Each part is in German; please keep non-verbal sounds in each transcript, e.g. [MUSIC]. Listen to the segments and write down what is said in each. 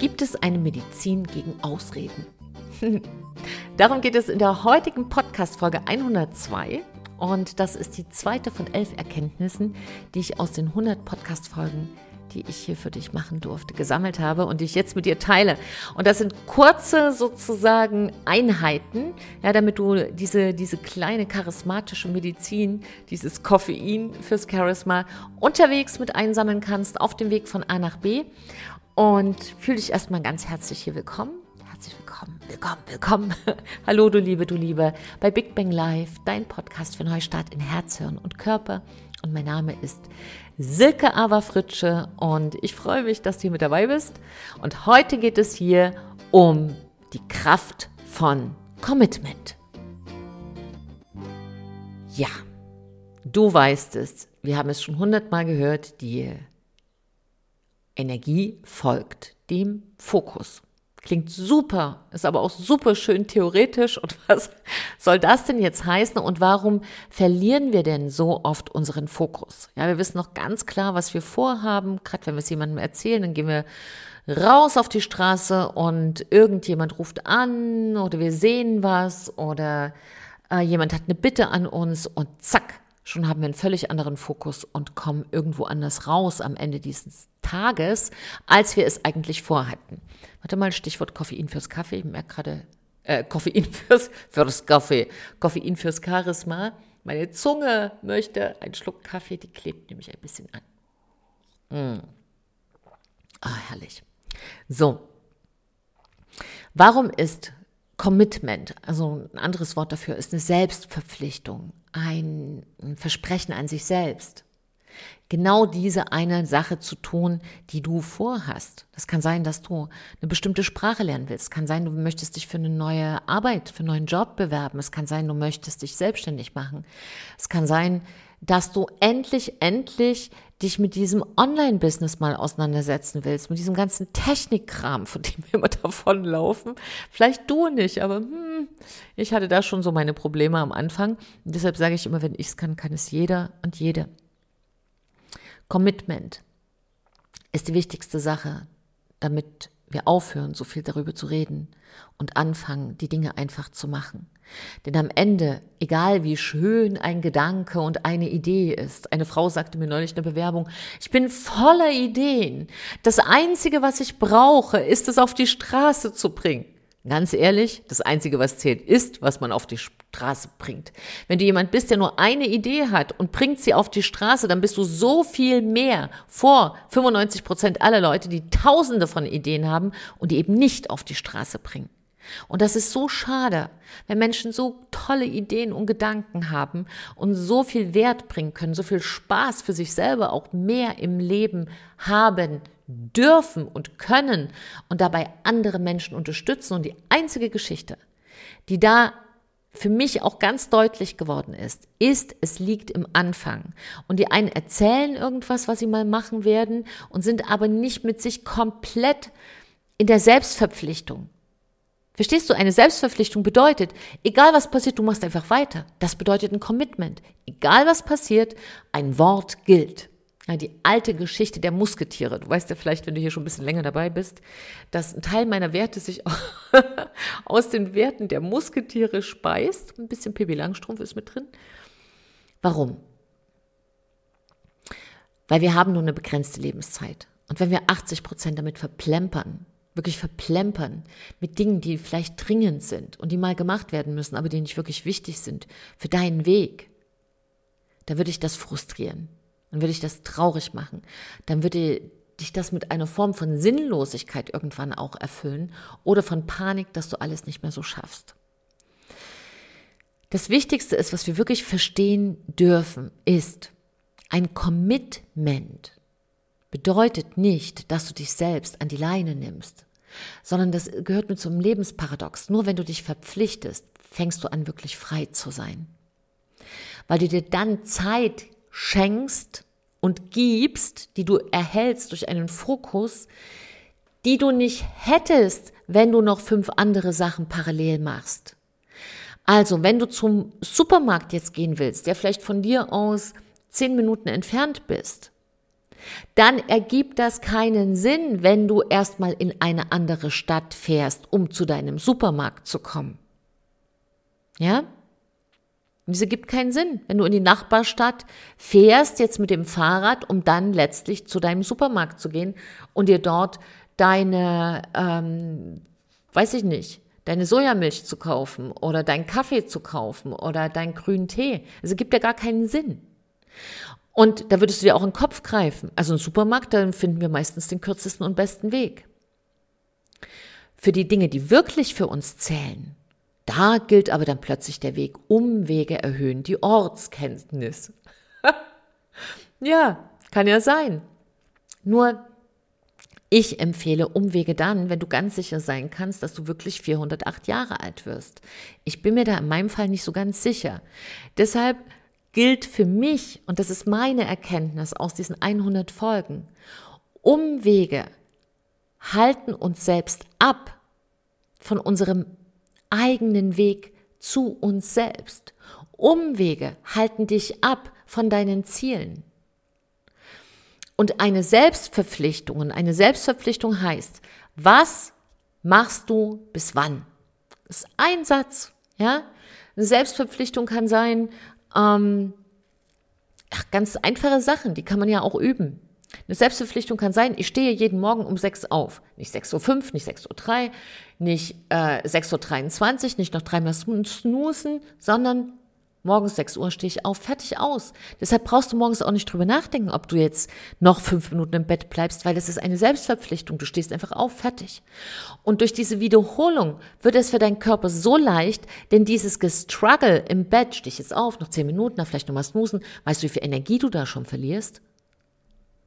Gibt es eine Medizin gegen Ausreden? [LAUGHS] Darum geht es in der heutigen Podcast-Folge 102. Und das ist die zweite von elf Erkenntnissen, die ich aus den 100 Podcast-Folgen die ich hier für dich machen durfte, gesammelt habe und die ich jetzt mit dir teile. Und das sind kurze sozusagen Einheiten, ja, damit du diese, diese kleine charismatische Medizin, dieses Koffein fürs Charisma unterwegs mit einsammeln kannst, auf dem Weg von A nach B. Und fühle dich erstmal ganz herzlich hier willkommen. Herzlich willkommen, willkommen, willkommen. [LAUGHS] Hallo, du Liebe, du Liebe, bei Big Bang Live, dein Podcast für Neustart in Herz, Hirn und Körper. Und mein Name ist Silke Aberfritsche und ich freue mich, dass du hier mit dabei bist. Und heute geht es hier um die Kraft von Commitment. Ja, du weißt es, wir haben es schon hundertmal gehört, die Energie folgt dem Fokus. Klingt super, ist aber auch super schön theoretisch. Und [LAUGHS] was soll das denn jetzt heißen? Und warum verlieren wir denn so oft unseren Fokus? Ja, wir wissen noch ganz klar, was wir vorhaben. Gerade wenn wir es jemandem erzählen, dann gehen wir raus auf die Straße und irgendjemand ruft an oder wir sehen was oder äh, jemand hat eine Bitte an uns und zack, schon haben wir einen völlig anderen Fokus und kommen irgendwo anders raus am Ende dieses Tages, als wir es eigentlich vorhatten. Warte mal, Stichwort Koffein fürs Kaffee. Ich merke gerade, äh, Koffein [LAUGHS] fürs, fürs Kaffee, Koffein fürs Charisma. Meine Zunge möchte einen Schluck Kaffee, die klebt nämlich ein bisschen an. Mm. Ah, herrlich. So. Warum ist Commitment, also ein anderes Wort dafür ist eine Selbstverpflichtung, ein Versprechen an sich selbst. Genau diese eine Sache zu tun, die du vorhast. Das kann sein, dass du eine bestimmte Sprache lernen willst. Kann sein, du möchtest dich für eine neue Arbeit, für einen neuen Job bewerben. Es kann sein, du möchtest dich selbstständig machen. Es kann sein, dass du endlich, endlich dich mit diesem Online-Business mal auseinandersetzen willst, mit diesem ganzen Technikkram, von dem wir immer [LAUGHS] davonlaufen. Vielleicht du nicht, aber hm, ich hatte da schon so meine Probleme am Anfang. Und deshalb sage ich immer, wenn ich es kann, kann es jeder und jede. Commitment ist die wichtigste Sache, damit wir aufhören, so viel darüber zu reden und anfangen, die Dinge einfach zu machen. Denn am Ende, egal wie schön ein Gedanke und eine Idee ist, eine Frau sagte mir neulich eine Bewerbung, ich bin voller Ideen. Das Einzige, was ich brauche, ist es auf die Straße zu bringen. Ganz ehrlich, das Einzige, was zählt, ist, was man auf die Straße bringt. Wenn du jemand bist, der nur eine Idee hat und bringt sie auf die Straße, dann bist du so viel mehr vor 95 Prozent aller Leute, die tausende von Ideen haben und die eben nicht auf die Straße bringen. Und das ist so schade, wenn Menschen so tolle Ideen und Gedanken haben und so viel Wert bringen können, so viel Spaß für sich selber auch mehr im Leben haben dürfen und können und dabei andere Menschen unterstützen. Und die einzige Geschichte, die da für mich auch ganz deutlich geworden ist, ist, es liegt im Anfang. Und die einen erzählen irgendwas, was sie mal machen werden und sind aber nicht mit sich komplett in der Selbstverpflichtung. Verstehst du, eine Selbstverpflichtung bedeutet, egal was passiert, du machst einfach weiter. Das bedeutet ein Commitment. Egal was passiert, ein Wort gilt. Ja, die alte Geschichte der Musketiere. Du weißt ja vielleicht, wenn du hier schon ein bisschen länger dabei bist, dass ein Teil meiner Werte sich [LAUGHS] aus den Werten der Musketiere speist. Ein bisschen Pippi Langstrumpf ist mit drin. Warum? Weil wir haben nur eine begrenzte Lebenszeit. Und wenn wir 80 Prozent damit verplempern, wirklich verplempern mit Dingen, die vielleicht dringend sind und die mal gemacht werden müssen, aber die nicht wirklich wichtig sind für deinen Weg, dann würde ich das frustrieren. Dann würde ich das traurig machen. Dann würde dich das mit einer Form von Sinnlosigkeit irgendwann auch erfüllen oder von Panik, dass du alles nicht mehr so schaffst. Das Wichtigste ist, was wir wirklich verstehen dürfen, ist ein Commitment bedeutet nicht, dass du dich selbst an die Leine nimmst, sondern das gehört mit zum Lebensparadox. Nur wenn du dich verpflichtest, fängst du an, wirklich frei zu sein. Weil du dir dann Zeit schenkst und gibst, die du erhältst durch einen Fokus, die du nicht hättest, wenn du noch fünf andere Sachen parallel machst. Also, wenn du zum Supermarkt jetzt gehen willst, der vielleicht von dir aus zehn Minuten entfernt bist, dann ergibt das keinen Sinn, wenn du erstmal in eine andere Stadt fährst, um zu deinem Supermarkt zu kommen. Ja? Und gibt keinen Sinn, wenn du in die Nachbarstadt fährst, jetzt mit dem Fahrrad, um dann letztlich zu deinem Supermarkt zu gehen und dir dort deine, ähm, weiß ich nicht, deine Sojamilch zu kaufen oder deinen Kaffee zu kaufen oder deinen grünen Tee. Also gibt ja gar keinen Sinn. Und da würdest du dir auch in den Kopf greifen. Also im Supermarkt, dann finden wir meistens den kürzesten und besten Weg. Für die Dinge, die wirklich für uns zählen, da gilt aber dann plötzlich der Weg. Umwege erhöhen die Ortskenntnis. [LAUGHS] ja, kann ja sein. Nur ich empfehle Umwege dann, wenn du ganz sicher sein kannst, dass du wirklich 408 Jahre alt wirst. Ich bin mir da in meinem Fall nicht so ganz sicher. Deshalb gilt für mich, und das ist meine Erkenntnis aus diesen 100 Folgen, Umwege halten uns selbst ab von unserem eigenen Weg zu uns selbst. Umwege halten dich ab von deinen Zielen. Und eine Selbstverpflichtung, und eine Selbstverpflichtung heißt, was machst du bis wann? Das ist ein Satz, ja. Eine Selbstverpflichtung kann sein, ähm, ach, ganz einfache Sachen, die kann man ja auch üben. Eine Selbstverpflichtung kann sein, ich stehe jeden Morgen um 6 auf. Nicht 6.05 Uhr, nicht 6.03 Uhr, nicht äh, 6.23 Uhr, nicht noch dreimal snoosen, sondern Morgens 6 Uhr stehe ich auf, fertig aus. Deshalb brauchst du morgens auch nicht drüber nachdenken, ob du jetzt noch fünf Minuten im Bett bleibst, weil das ist eine Selbstverpflichtung. Du stehst einfach auf, fertig. Und durch diese Wiederholung wird es für deinen Körper so leicht, denn dieses Gestruggle im Bett, steh ich jetzt auf, noch zehn Minuten, dann vielleicht nochmal snoosen, weißt du, wie viel Energie du da schon verlierst?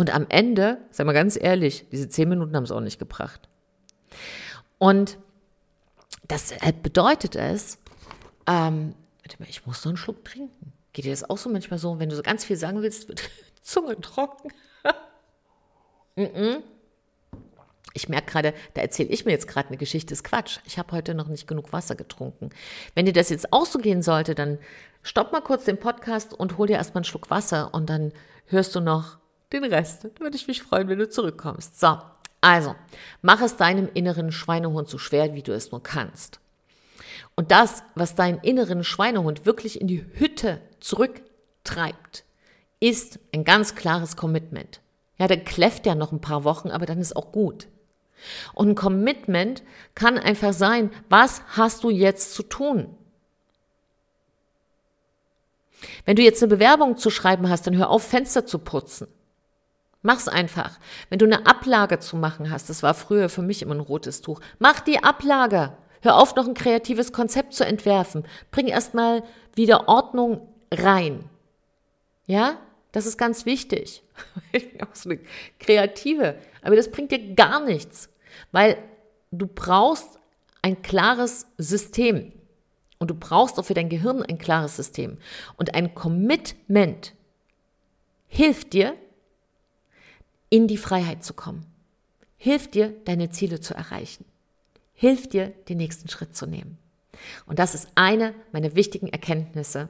Und am Ende, sag mal ganz ehrlich, diese zehn Minuten haben es auch nicht gebracht. Und das bedeutet es, ähm, ich muss noch einen Schluck trinken. Geht dir das auch so manchmal so, wenn du so ganz viel sagen willst, wird die [LAUGHS] Zunge trocken? [LAUGHS] -mm. Ich merke gerade, da erzähle ich mir jetzt gerade eine Geschichte, ist Quatsch. Ich habe heute noch nicht genug Wasser getrunken. Wenn dir das jetzt auch so gehen sollte, dann stopp mal kurz den Podcast und hol dir erstmal einen Schluck Wasser und dann hörst du noch den Rest. Würde ich mich freuen, wenn du zurückkommst. So, also, mach es deinem inneren Schweinehund so schwer, wie du es nur kannst. Und das, was deinen inneren Schweinehund wirklich in die Hütte zurücktreibt, ist ein ganz klares Commitment. Ja, der kläfft ja noch ein paar Wochen, aber dann ist auch gut. Und ein Commitment kann einfach sein, was hast du jetzt zu tun? Wenn du jetzt eine Bewerbung zu schreiben hast, dann hör auf, Fenster zu putzen. Mach's einfach. Wenn du eine Ablage zu machen hast, das war früher für mich immer ein rotes Tuch, mach die Ablage. Hör auf, noch ein kreatives Konzept zu entwerfen. Bring erstmal wieder Ordnung rein. Ja, das ist ganz wichtig. [LAUGHS] Ich bin auch so eine Kreative. Aber das bringt dir gar nichts, weil du brauchst ein klares System. Und du brauchst auch für dein Gehirn ein klares System. Und ein Commitment hilft dir, in die Freiheit zu kommen. Hilft dir, deine Ziele zu erreichen hilft dir, den nächsten Schritt zu nehmen. Und das ist eine meiner wichtigen Erkenntnisse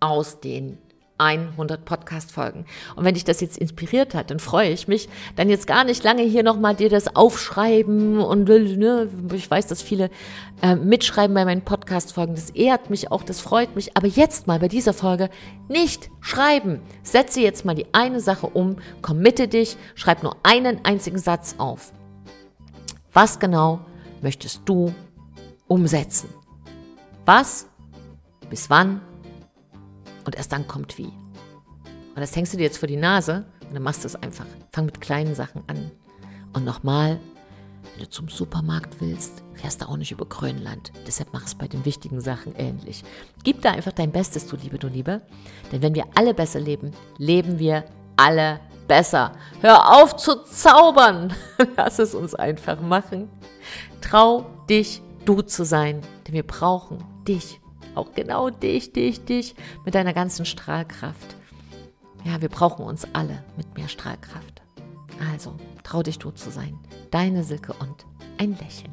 aus den 100 Podcast-Folgen. Und wenn dich das jetzt inspiriert hat, dann freue ich mich, dann jetzt gar nicht lange hier nochmal dir das aufschreiben und ne, ich weiß, dass viele äh, mitschreiben bei meinen Podcast-Folgen. Das ehrt mich auch, das freut mich. Aber jetzt mal bei dieser Folge nicht schreiben. Setze jetzt mal die eine Sache um, committe dich, schreib nur einen einzigen Satz auf. Was genau möchtest du umsetzen? Was? Bis wann? Und erst dann kommt wie. Und das hängst du dir jetzt vor die Nase und dann machst du es einfach. Fang mit kleinen Sachen an. Und nochmal, wenn du zum Supermarkt willst, fährst du auch nicht über Grönland. Deshalb mach es bei den wichtigen Sachen ähnlich. Gib da einfach dein Bestes, du Liebe, du Liebe. Denn wenn wir alle besser leben, leben wir alle besser. Hör auf zu zaubern. [LAUGHS] Lass es uns einfach machen. Trau dich, du zu sein, denn wir brauchen dich, auch genau dich, dich, dich mit deiner ganzen Strahlkraft. Ja, wir brauchen uns alle mit mehr Strahlkraft. Also, trau dich, du zu sein. Deine Silke und ein Lächeln.